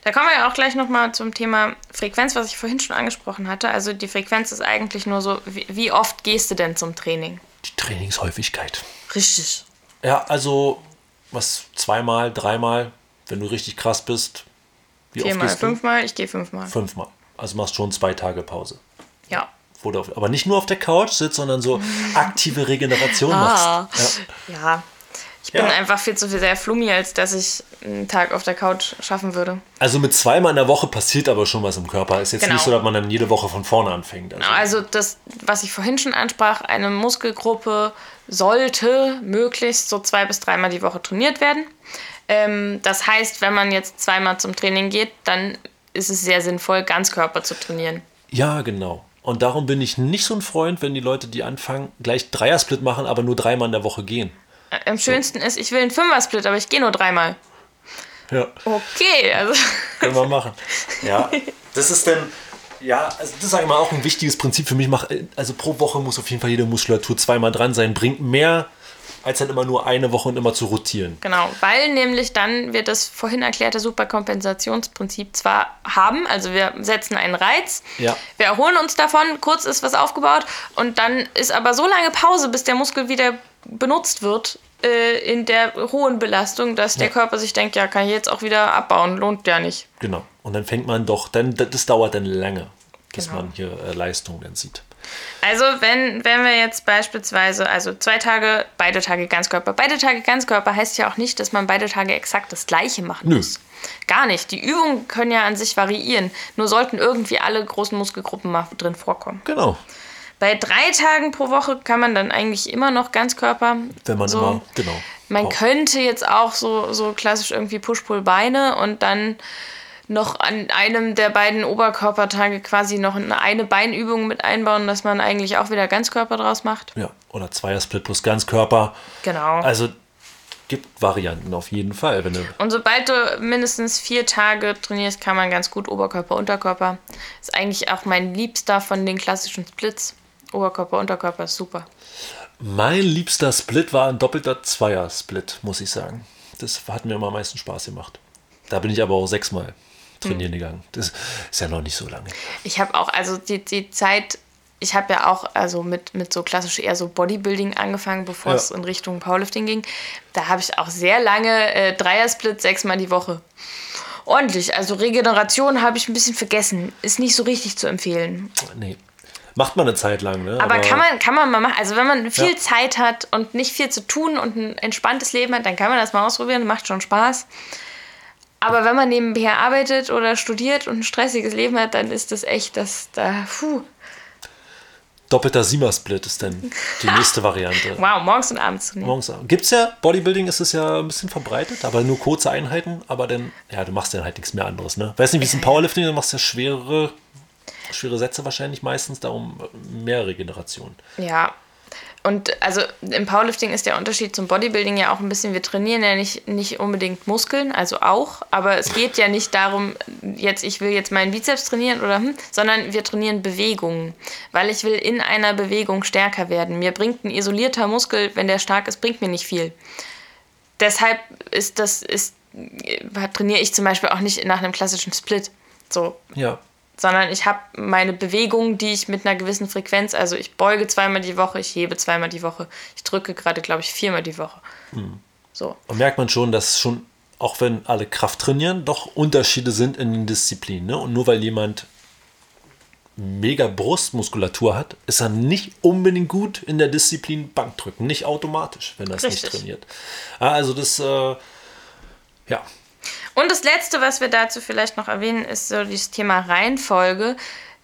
Da kommen wir ja auch gleich nochmal zum Thema Frequenz, was ich vorhin schon angesprochen hatte. Also die Frequenz ist eigentlich nur so, wie, wie oft gehst du denn zum Training? Die Trainingshäufigkeit. Richtig. Ja, also was zweimal, dreimal, wenn du richtig krass bist. Wie oft Viermal, gehst du? fünfmal, ich gehe fünfmal. Fünfmal. Also machst schon zwei Tage Pause. Ja. Wo du auf, aber nicht nur auf der Couch sitzt, sondern so aktive Regeneration Ah. machst. Ja. Ja. Ich bin Ja. einfach viel zu viel sehr flummi, als dass ich einen Tag auf der Couch schaffen würde. Also mit zweimal in der Woche passiert aber schon was im Körper. Ist jetzt Genau. nicht so, dass man dann jede Woche von vorne anfängt. Also, Also das, was ich vorhin schon ansprach, eine Muskelgruppe sollte möglichst so zwei bis dreimal die Woche trainiert werden. Ähm, das heißt, wenn man jetzt zweimal zum Training geht, dann ist es sehr sinnvoll, Ganzkörper zu trainieren. ja, genau. Und darum bin ich nicht so ein Freund, wenn die Leute, die anfangen, gleich Dreiersplit machen, aber nur dreimal in der Woche gehen. Äh, Am schönsten ist, ich will einen Fünfer-Split, aber ich gehe nur dreimal. Ja, Okay, also können wir machen. Ja, das ist dann, ja, also das sage ich mal auch ein wichtiges Prinzip für mich. Mach, also pro Woche muss auf jeden Fall jede Muskulatur zweimal dran sein. Bringt mehr, als dann immer nur eine Woche und immer zu rotieren. Genau, weil nämlich dann wir das vorhin erklärte Superkompensationsprinzip zwar haben, also wir setzen einen Reiz, Ja. wir erholen uns davon, kurz ist was aufgebaut und dann ist aber so lange Pause, bis der Muskel wieder benutzt wird äh, in der hohen Belastung, dass der Ja. Körper sich denkt, ja, kann ich jetzt auch wieder abbauen, lohnt ja nicht. Genau. Und dann fängt man doch, dann, das dauert dann lange, bis Genau. man hier äh, Leistung dann sieht. Also wenn, wenn wir jetzt beispielsweise, also zwei Tage, beide Tage Ganzkörper. Beide Tage Ganzkörper heißt ja auch nicht, dass man beide Tage exakt das gleiche machen Nö. muss. Gar nicht. Die Übungen können ja an sich variieren. Nur sollten irgendwie alle großen Muskelgruppen mal drin vorkommen. Genau. Bei drei Tagen pro Woche kann man dann eigentlich immer noch Ganzkörper. Wenn man so, immer, genau. Man Oh. könnte jetzt auch so, so klassisch irgendwie Push-Pull-Beine und dann noch an einem der beiden Oberkörpertage quasi noch eine, Beinübung mit einbauen, dass man eigentlich auch wieder Ganzkörper draus macht. Ja, oder Zweiersplit plus Ganzkörper. Genau. Also gibt Varianten auf jeden Fall. Wenn du, und sobald du mindestens vier Tage trainierst, kann man ganz gut Oberkörper, Unterkörper. Ist eigentlich auch mein liebster von den klassischen Splits. Oberkörper, Unterkörper ist super. mein liebster Split war ein doppelter Zweiersplit, muss ich sagen. Das hat mir immer am meisten Spaß gemacht. Da bin ich aber auch sechsmal trainieren Hm. gegangen. Das ist ja noch nicht so lange. Ich habe auch, also die, die Zeit, ich habe ja auch also mit, mit so klassisch eher so Bodybuilding angefangen, bevor Ja. es in Richtung Powerlifting ging. Da habe ich auch sehr lange äh, Dreiersplit sechsmal die Woche. Ordentlich. Also Regeneration habe ich ein bisschen vergessen. Ist nicht so richtig zu empfehlen. Nee. Macht man eine Zeit lang, ne? Aber kann man, kann man mal machen. Also wenn man viel Ja. Zeit hat und nicht viel zu tun und ein entspanntes Leben hat, dann kann man das mal ausprobieren. Macht schon Spaß. Aber wenn man nebenher arbeitet oder studiert und ein stressiges Leben hat, dann ist das echt, das da, puh. Doppelter Siemer-Split ist dann die nächste Variante. Wow, morgens und abends trainieren. Morgens Gibt's ja, Bodybuilding ist es ja ein bisschen verbreitet, aber nur kurze Einheiten, aber dann, ja, du machst dann halt nichts mehr anderes, ne? Weiß nicht, wie es im Powerlifting, ist, du machst ja schwerere, schwere Sätze wahrscheinlich meistens, darum mehr Regeneration. Ja. Und also im Powerlifting ist der Unterschied zum Bodybuilding ja auch ein bisschen, wir trainieren ja nicht, nicht unbedingt Muskeln, also auch, aber es geht ja nicht darum, jetzt ich will jetzt meinen Bizeps trainieren oder hm, sondern wir trainieren Bewegungen, weil ich will in einer Bewegung stärker werden. Mir bringt ein isolierter Muskel, wenn der stark ist, bringt mir nicht viel. Deshalb ist das, ist, trainiere ich zum Beispiel auch nicht nach einem klassischen Split. So. Ja sondern ich habe meine Bewegungen, die ich mit einer gewissen Frequenz, also ich beuge zweimal die Woche, ich hebe zweimal die Woche, ich drücke gerade, glaube ich, viermal die Woche. Mhm. So. Und merkt man schon, dass schon, auch wenn alle Kraft trainieren, doch Unterschiede sind in den Disziplinen. Ne? Und nur weil jemand mega Brustmuskulatur hat, ist er nicht unbedingt gut in der Disziplin Bankdrücken. Nicht automatisch, wenn er es nicht trainiert. Also das, äh, ja, und das Letzte, was wir dazu vielleicht noch erwähnen, ist so das Thema Reihenfolge.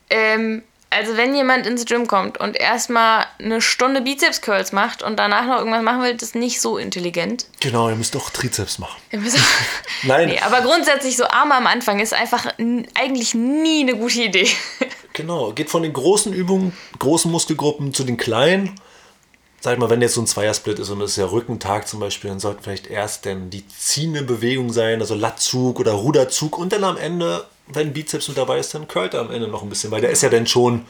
Ähm, also wenn jemand ins Gym kommt und erstmal eine Stunde Bizeps Curls macht und danach noch irgendwas machen will, das ist nicht so intelligent. Genau, ihr müsst doch Trizeps machen. Nein. Nee, aber grundsätzlich so Arme am Anfang ist einfach eigentlich nie eine gute Idee. Genau, geht von den großen Übungen, großen Muskelgruppen zu den kleinen sag mal, wenn jetzt so ein Zweiersplit ist und es ist ja Rückentag zum Beispiel, dann sollten vielleicht erst denn die ziehende Bewegung sein, also Lattzug oder Ruderzug und dann am Ende, wenn Bizeps mit dabei ist, dann curlt er am Ende noch ein bisschen, weil der ist ja dann schon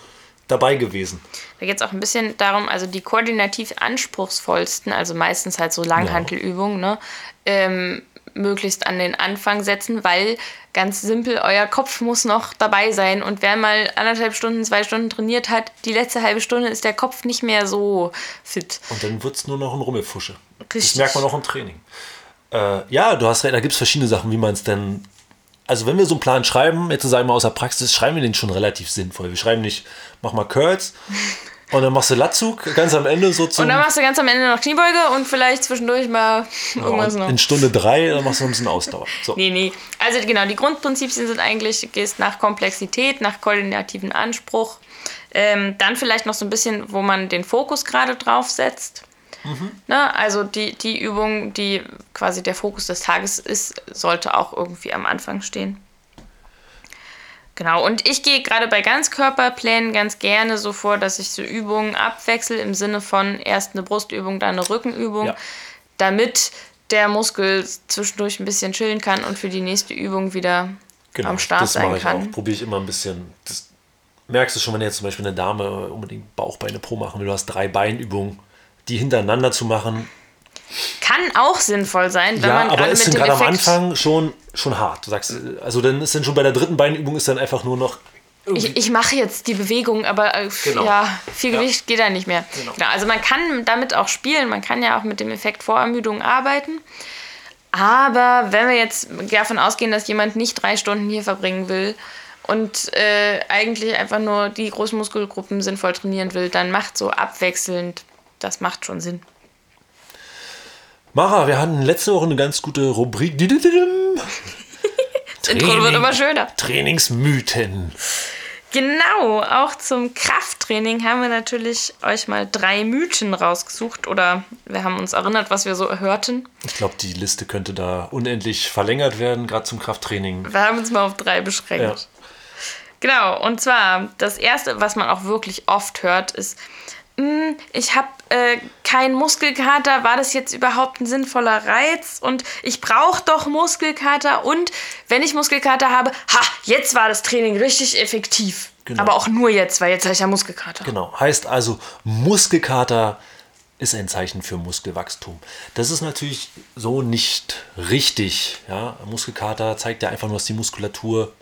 dabei gewesen. Da geht es auch ein bisschen darum, also die koordinativ anspruchsvollsten, also meistens halt so Langhantelübungen, ne, ähm, möglichst an den Anfang setzen, weil ganz simpel, euer Kopf muss noch dabei sein. Und wer mal anderthalb Stunden, zwei Stunden trainiert hat, die letzte halbe Stunde ist der Kopf nicht mehr so fit. Und dann wird es nur noch ein Rummelfusche. Richtig. Das merkt man auch im Training. Äh, ja, du hast recht, da gibt es verschiedene Sachen, wie man es denn. Also, wenn wir so einen Plan schreiben, jetzt sagen wir aus der Praxis, schreiben wir den schon relativ sinnvoll. Wir schreiben nicht, mach mal Curls, und dann machst du Latzug ganz am Ende so zum. Und dann machst du ganz am Ende noch Kniebeuge und vielleicht zwischendurch mal irgendwas noch. In Stunde drei, dann machst du ein bisschen Ausdauer. So. Nee, nee. Also genau, die Grundprinzipien sind eigentlich, du gehst nach Komplexität, nach koordinativen Anspruch. Ähm, dann vielleicht noch so ein bisschen, wo man den Fokus gerade drauf setzt. Mhm. Ne? Also die, die Übung, die quasi der Fokus des Tages ist, sollte auch irgendwie am Anfang stehen. Genau, und ich gehe gerade bei Ganzkörperplänen ganz gerne so vor, dass ich so Übungen abwechsel im Sinne von erst eine Brustübung, dann eine Rückenübung, ja. damit der Muskel zwischendurch ein bisschen chillen kann und für die nächste Übung wieder genau, am Start das sein kann. Das Probiere ich immer ein bisschen. Das merkst du schon, wenn jetzt zum Beispiel eine Dame unbedingt Bauchbeine pro machen will, du hast drei Beinübungen, die hintereinander zu machen, kann auch sinnvoll sein, wenn ja, man aber ist mit gerade am Anfang schon, schon hart. Du sagst, also dann ist dann schon bei der dritten Beinübung ist dann einfach nur noch. Ich, ich mache jetzt die Bewegung, aber äh, genau. ja, viel Gewicht ja. geht da nicht mehr. Genau. Genau, also man kann damit auch spielen, man kann ja auch mit dem Effekt Vorermüdung arbeiten. Aber wenn wir jetzt davon ausgehen, dass jemand nicht drei Stunden hier verbringen will und äh, eigentlich einfach nur die großen Muskelgruppen sinnvoll trainieren will, dann macht so abwechselnd, das macht schon Sinn. Mara, wir hatten letzte Woche eine ganz gute Rubrik. Intro wird immer schöner. Trainingsmythen. Genau, auch zum Krafttraining haben wir natürlich euch mal drei Mythen rausgesucht oder wir haben uns erinnert, was wir so hörten. Ich glaube, die Liste könnte da unendlich verlängert werden, gerade zum Krafttraining. Wir haben uns mal auf drei beschränkt. Ja. Genau, und zwar das erste, was man auch wirklich oft hört, ist, ich habe äh, keinen Muskelkater, war das jetzt überhaupt ein sinnvoller Reiz? Und ich brauche doch Muskelkater und wenn ich Muskelkater habe, ha, jetzt war das Training richtig effektiv. Genau. Aber auch nur jetzt, weil jetzt habe ich ja Muskelkater. Genau, heißt also, Muskelkater ist ein Zeichen für Muskelwachstum. Das ist natürlich so nicht richtig. Ja? Muskelkater zeigt ja einfach nur, dass die Muskulatur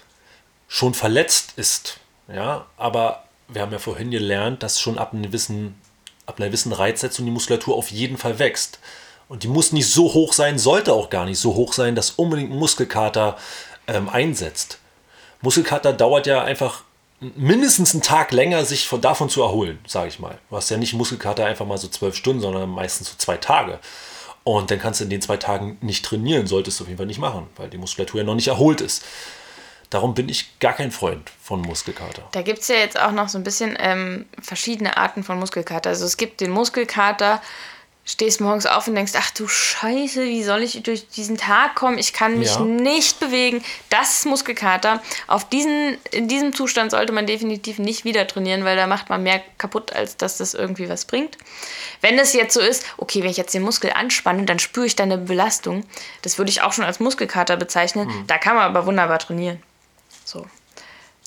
schon verletzt ist. Ja? Aber wir haben ja vorhin gelernt, dass schon ab, einer gewissen, ab einer gewissen Reizsetzung die Muskulatur auf jeden Fall wächst. Und die muss nicht so hoch sein, sollte auch gar nicht so hoch sein, dass unbedingt Muskelkater ähm, einsetzt. Muskelkater dauert ja einfach mindestens einen Tag länger, sich von, davon zu erholen, sage ich mal. Du hast ja nicht Muskelkater einfach mal so zwölf Stunden, sondern meistens so zwei Tage. Und dann kannst du in den zwei Tagen nicht trainieren, solltest du auf jeden Fall nicht machen, weil die Muskulatur ja noch nicht erholt ist. Darum bin ich gar kein Freund von Muskelkater. Da gibt es ja jetzt auch noch so ein bisschen ähm, verschiedene Arten von Muskelkater. Also es gibt den Muskelkater, stehst morgens auf und denkst, ach du Scheiße, wie soll ich durch diesen Tag kommen? Ich kann mich Ja. nicht bewegen. Das ist Muskelkater. Auf diesen, in diesem Zustand sollte man definitiv nicht wieder trainieren, weil da macht man mehr kaputt, als dass das irgendwie was bringt. Wenn es jetzt so ist, okay, wenn ich jetzt den Muskel anspanne, dann spüre ich da eine Belastung. Das würde ich auch schon als Muskelkater bezeichnen. Mhm. Da kann man aber wunderbar trainieren. So.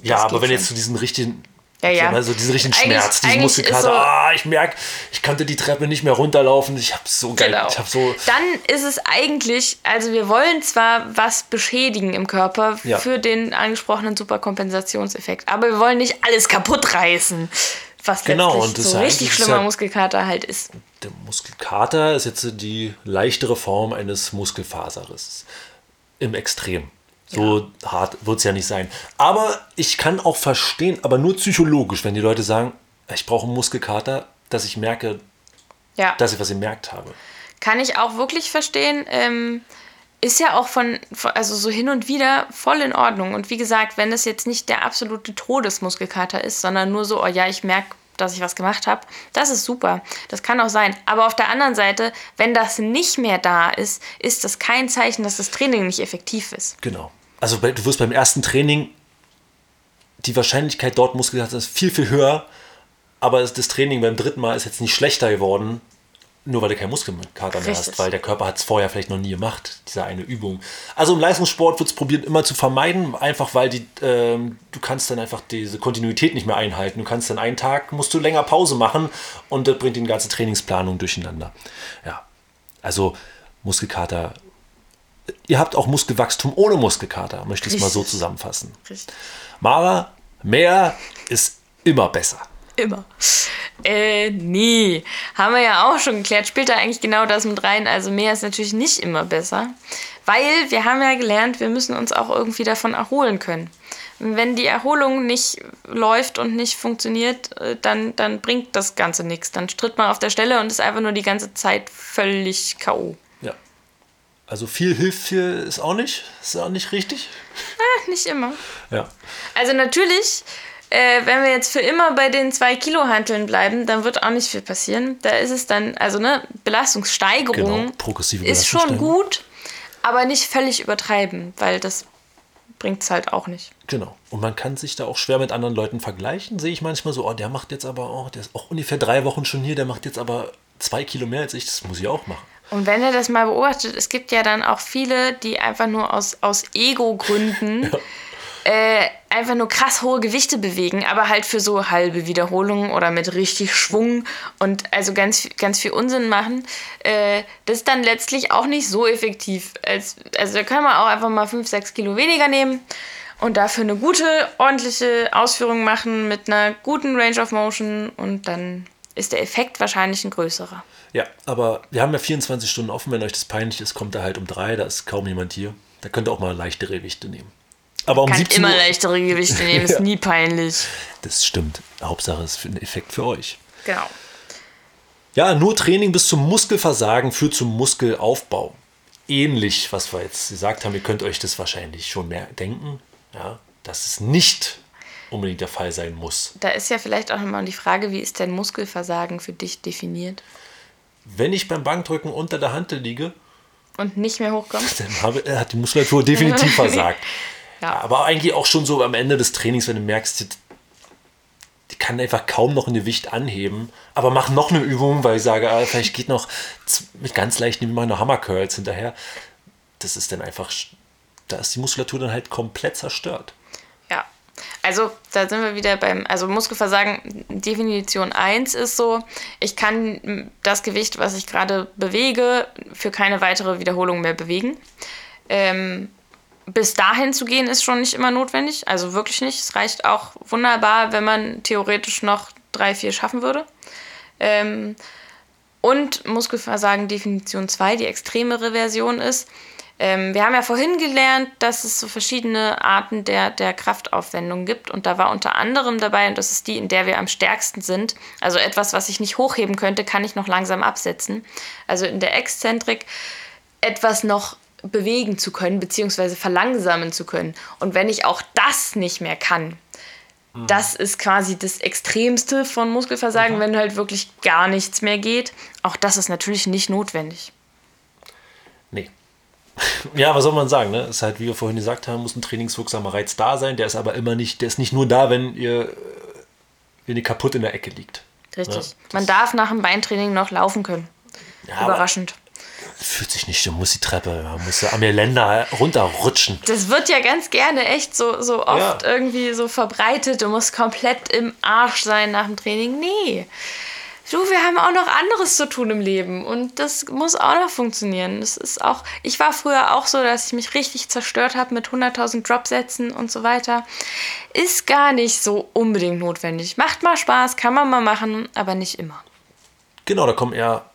Ja, Das aber wenn jetzt zu diesen richtigen, Ja, ja. Also diesen richtigen Eigentlich- Schmerz, diesen Muskelkater, so- ah, ich merke, ich konnte die Treppe nicht mehr runterlaufen, ich habe so geil, Genau. ich habe so, Dann ist es eigentlich, also wir wollen zwar was beschädigen im Körper Ja. für den angesprochenen Superkompensationseffekt, aber wir wollen nicht alles kaputt reißen, was Genau, und das so richtig schlimmer ja- Muskelkater halt ist. der Muskelkater ist jetzt die leichtere Form eines Muskelfaserrisses. Im Extrem. So hart wird es ja nicht sein. Aber ich kann auch verstehen, aber nur psychologisch, wenn die Leute sagen, ich brauche einen Muskelkater, dass ich merke, Ja, dass ich was gemerkt habe. kann ich auch wirklich verstehen. Ähm, ist ja auch von, also so hin und wieder voll in Ordnung. Und wie gesagt, wenn es jetzt nicht der absolute Todesmuskelkater ist, sondern nur so, oh ja, ich merke, dass ich was gemacht habe, das ist super. Das kann auch sein. Aber auf der anderen Seite, wenn das nicht mehr da ist, ist das kein Zeichen, dass das Training nicht effektiv ist. Genau. Also du wirst beim ersten Training die Wahrscheinlichkeit dort Muskelkater ist viel, viel höher, aber das Training beim dritten Mal ist jetzt nicht schlechter geworden, nur weil du keinen Muskelkater mehr hast, weil der Körper hat es vorher vielleicht noch nie gemacht, diese eine Übung. Also im Leistungssport wird es probieren immer zu vermeiden, einfach weil die, ähm, du kannst dann einfach diese Kontinuität nicht mehr einhalten. Du kannst dann einen Tag, musst du länger Pause machen und das bringt die ganze Trainingsplanung durcheinander. Ja, also Muskelkater ihr habt auch Muskelwachstum ohne Muskelkater, möchte ich es mal so zusammenfassen. Richtig. Mara, mehr ist immer besser. Immer. Äh, nee. Haben wir ja auch schon geklärt. Spielt da eigentlich genau das mit rein. Also mehr ist natürlich nicht immer besser. Weil wir haben ja gelernt, wir müssen uns auch irgendwie davon erholen können. Wenn die Erholung nicht läuft und nicht funktioniert, äh, dann, dann bringt das Ganze nichts. Dann tritt man auf der Stelle und ist einfach nur die ganze Zeit völlig K.O. Also viel hilft hier ist auch nicht, ist auch nicht richtig. Ah, nicht immer. Ja. Also natürlich, äh, wenn wir jetzt für immer bei den 2 Kilo Hanteln bleiben, dann wird auch nicht viel passieren. Da ist es dann, also ne, Belastungssteigerung Genau, progressive ist schon gut, aber nicht völlig übertreiben, weil das bringt es halt auch nicht. Genau. Und man kann sich da auch schwer mit anderen Leuten vergleichen. Sehe ich manchmal so, oh, der macht jetzt aber auch, der ist auch ungefähr drei Wochen schon hier, der macht jetzt aber zwei Kilo mehr als ich, das muss ich auch machen. Und wenn ihr das mal beobachtet, es gibt ja dann auch viele, die einfach nur aus, aus Ego-Gründen äh, einfach nur krass hohe Gewichte bewegen, aber halt für so halbe Wiederholungen oder mit richtig Schwung und also ganz, ganz viel Unsinn machen. Äh, das ist dann letztlich auch nicht so effektiv. Als, also da kann man auch einfach mal 5, 6 Kilo weniger nehmen und dafür eine gute, ordentliche Ausführung machen mit einer guten Range of Motion und dann ist der Effekt wahrscheinlich ein größerer. Ja, aber wir haben ja 24 Stunden offen. Wenn euch das peinlich ist, kommt er halt um drei. Da ist kaum jemand hier. Da könnt ihr auch mal leichtere Gewichte nehmen. Aber um kann 17 immer Uhr, leichtere Gewichte nehmen, ist Ja. nie peinlich. Das stimmt. Hauptsache es ist ein Effekt für euch. Genau. Ja, nur Training bis zum Muskelversagen führt zum Muskelaufbau. Ähnlich, was wir jetzt gesagt haben, ihr könnt euch das wahrscheinlich schon mehr denken, ja, dass es nicht unbedingt der Fall sein muss. Da ist ja vielleicht auch nochmal die Frage, wie ist denn Muskelversagen für dich definiert? Wenn ich beim Bankdrücken unter der Hantel liege, Und nicht mehr hochkommt? dann habe, äh, hat die Muskulatur definitiv versagt. Ja. Aber eigentlich auch schon so am Ende des Trainings, wenn du merkst, die, die kann einfach kaum noch ein Gewicht anheben, aber mach noch eine Übung, weil ich sage, ah, vielleicht geht noch mit ganz leichten, wie noch Hammer Curls hinterher. Das ist dann einfach, da ist die Muskulatur dann halt komplett zerstört. Also, da sind wir wieder beim, also Muskelversagen, Definition 1 ist so, ich kann das Gewicht, was ich gerade bewege, für keine weitere Wiederholung mehr bewegen. Ähm, bis dahin zu gehen, ist schon nicht immer notwendig, also wirklich nicht. Es reicht auch wunderbar, wenn man theoretisch noch drei, vier schaffen würde. Ähm, und Muskelversagen Definition 2, die extremere Version ist. Ähm, wir haben ja vorhin gelernt, dass es so verschiedene Arten der, der Kraftaufwendung gibt. Und da war unter anderem dabei, und das ist die, in der wir am stärksten sind, also etwas, was ich nicht hochheben könnte, kann ich noch langsam absetzen. Also in der Exzentrik etwas noch bewegen zu können, beziehungsweise verlangsamen zu können. Und wenn ich auch das nicht mehr kann, Das ist quasi das Extremste von Muskelversagen, wenn halt wirklich gar nichts mehr geht. Auch das ist natürlich nicht notwendig. Ja, was soll man sagen? Ne? Ist halt, wie wir vorhin gesagt haben, muss ein trainingswirksamer Reiz da sein. Der ist aber immer nicht, der ist nicht nur da, wenn ihr, wenn ihr kaputt in der Ecke liegt. Richtig. Ja, Man darf nach dem Beintraining noch laufen können. Ja, Überraschend. Fühlt sich nicht, du musst die Treppe, man muss am Geländer runterrutschen. Das wird ja ganz gerne echt so, so oft Ja. irgendwie so verbreitet. Du musst komplett im Arsch sein nach dem Training. Nee. Du, wir haben auch noch anderes zu tun im Leben und das muss auch noch funktionieren. Das ist auch, ich war früher auch so, dass ich mich richtig zerstört habe mit 100.000 Dropsätzen und so weiter. Ist gar nicht so unbedingt notwendig. Macht mal Spaß, kann man mal machen, aber nicht immer. Genau, da kommen eher,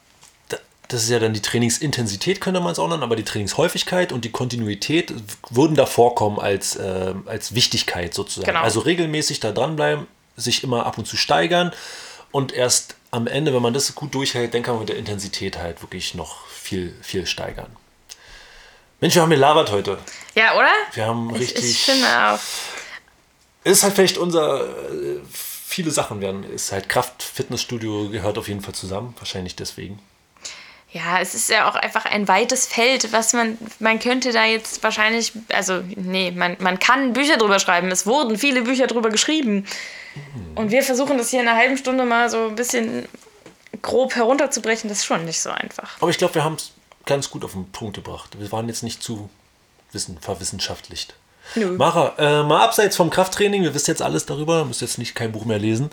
da- das ist ja dann die Trainingsintensität, könnte man es auch nennen, aber die Trainingshäufigkeit und die Kontinuität würden da vorkommen als, äh, als Wichtigkeit sozusagen. Genau. Also regelmäßig da dranbleiben, sich immer ab und zu steigern und erst am Ende, wenn man das gut durchhält, dann kann man mit der Intensität halt wirklich noch viel, viel steigern. Mensch, wir haben gelabert heute. Ja, oder? Wir haben Ich, richtig. ich finde auch. ist halt vielleicht unser. Äh, viele Sachen werden. Ist halt Kraft, Fitnessstudio gehört auf jeden Fall zusammen. Wahrscheinlich deswegen. Ja, es ist ja auch einfach ein weites Feld, was man, man könnte da jetzt wahrscheinlich, also nee, man, man kann Bücher drüber schreiben. Es wurden viele Bücher drüber geschrieben. Und wir versuchen das hier in einer halben Stunde mal so ein bisschen grob herunterzubrechen. Das ist schon nicht so einfach. Aber ich glaube, wir haben es ganz gut auf den Punkt gebracht. Wir waren jetzt nicht zu wissen, verwissenschaftlicht. Nö. Mara, äh, mal abseits vom Krafttraining, wir wissen jetzt alles darüber, müsst jetzt nicht kein Buch mehr lesen.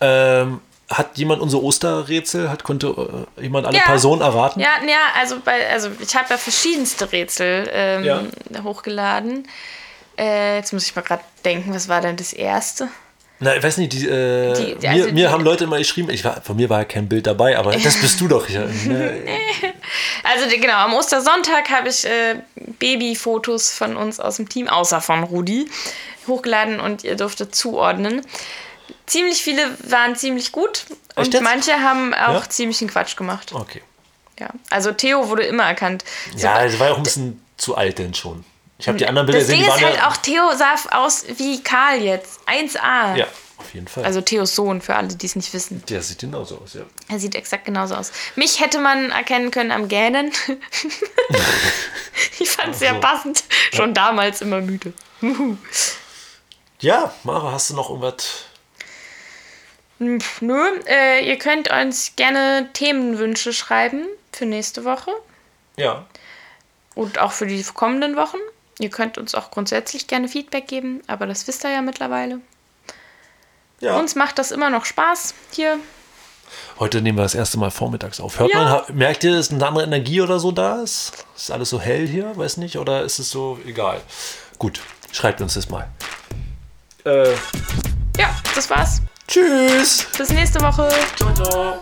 Ähm, hat jemand unser Osterrätsel, hat, konnte äh, jemand alle Ja. Personen erraten? Ja, ja, also, bei, also ich habe ja verschiedenste Rätsel ähm, Ja. hochgeladen. Äh, jetzt muss ich mal gerade denken, was war denn das erste? Na, ich weiß nicht, die, äh, Die- die- mir, also mir die- haben Leute immer geschrieben, ich war, von mir war ja kein Bild dabei, aber das bist du doch. Ja? Also genau, am Ostersonntag habe ich äh, Babyfotos von uns aus dem Team, außer von Rudi, hochgeladen und ihr durftet zuordnen. Ziemlich viele waren ziemlich gut und manche haben auch Ja? ziemlichen Quatsch gemacht. Okay. Ja. Also Theo wurde immer erkannt. So, Ja, das war ja auch ein bisschen zu alt denn schon. Ich habe die anderen Bilder das gesehen, Ding die ist halt ja, auch, Theo sah aus wie Karl jetzt. 1A. Ja, auf jeden Fall. Also Theos Sohn, für alle, die es nicht wissen. der sieht genauso aus, ja. Er sieht exakt genauso aus. Mich hätte man erkennen können am Gähnen. ich fand es sehr so. passend. Schon damals immer müde. Ja, Mara, hast du noch irgendwas? Nö, äh, ihr könnt uns gerne Themenwünsche schreiben für nächste Woche Ja. und auch für die kommenden Wochen. Ihr könnt uns auch grundsätzlich gerne Feedback geben, aber das wisst ihr ja mittlerweile. ja. Uns macht das immer noch Spaß hier. Heute nehmen wir das erste Mal vormittags auf. Hört Ja. man, merkt ihr, dass eine andere Energie oder so da ist? Ist alles so hell hier? Weiß nicht. Oder ist es so egal? Gut, schreibt uns das mal. Äh, Ja, das war's. tschüss. Bis nächste Woche. Ciao, ciao.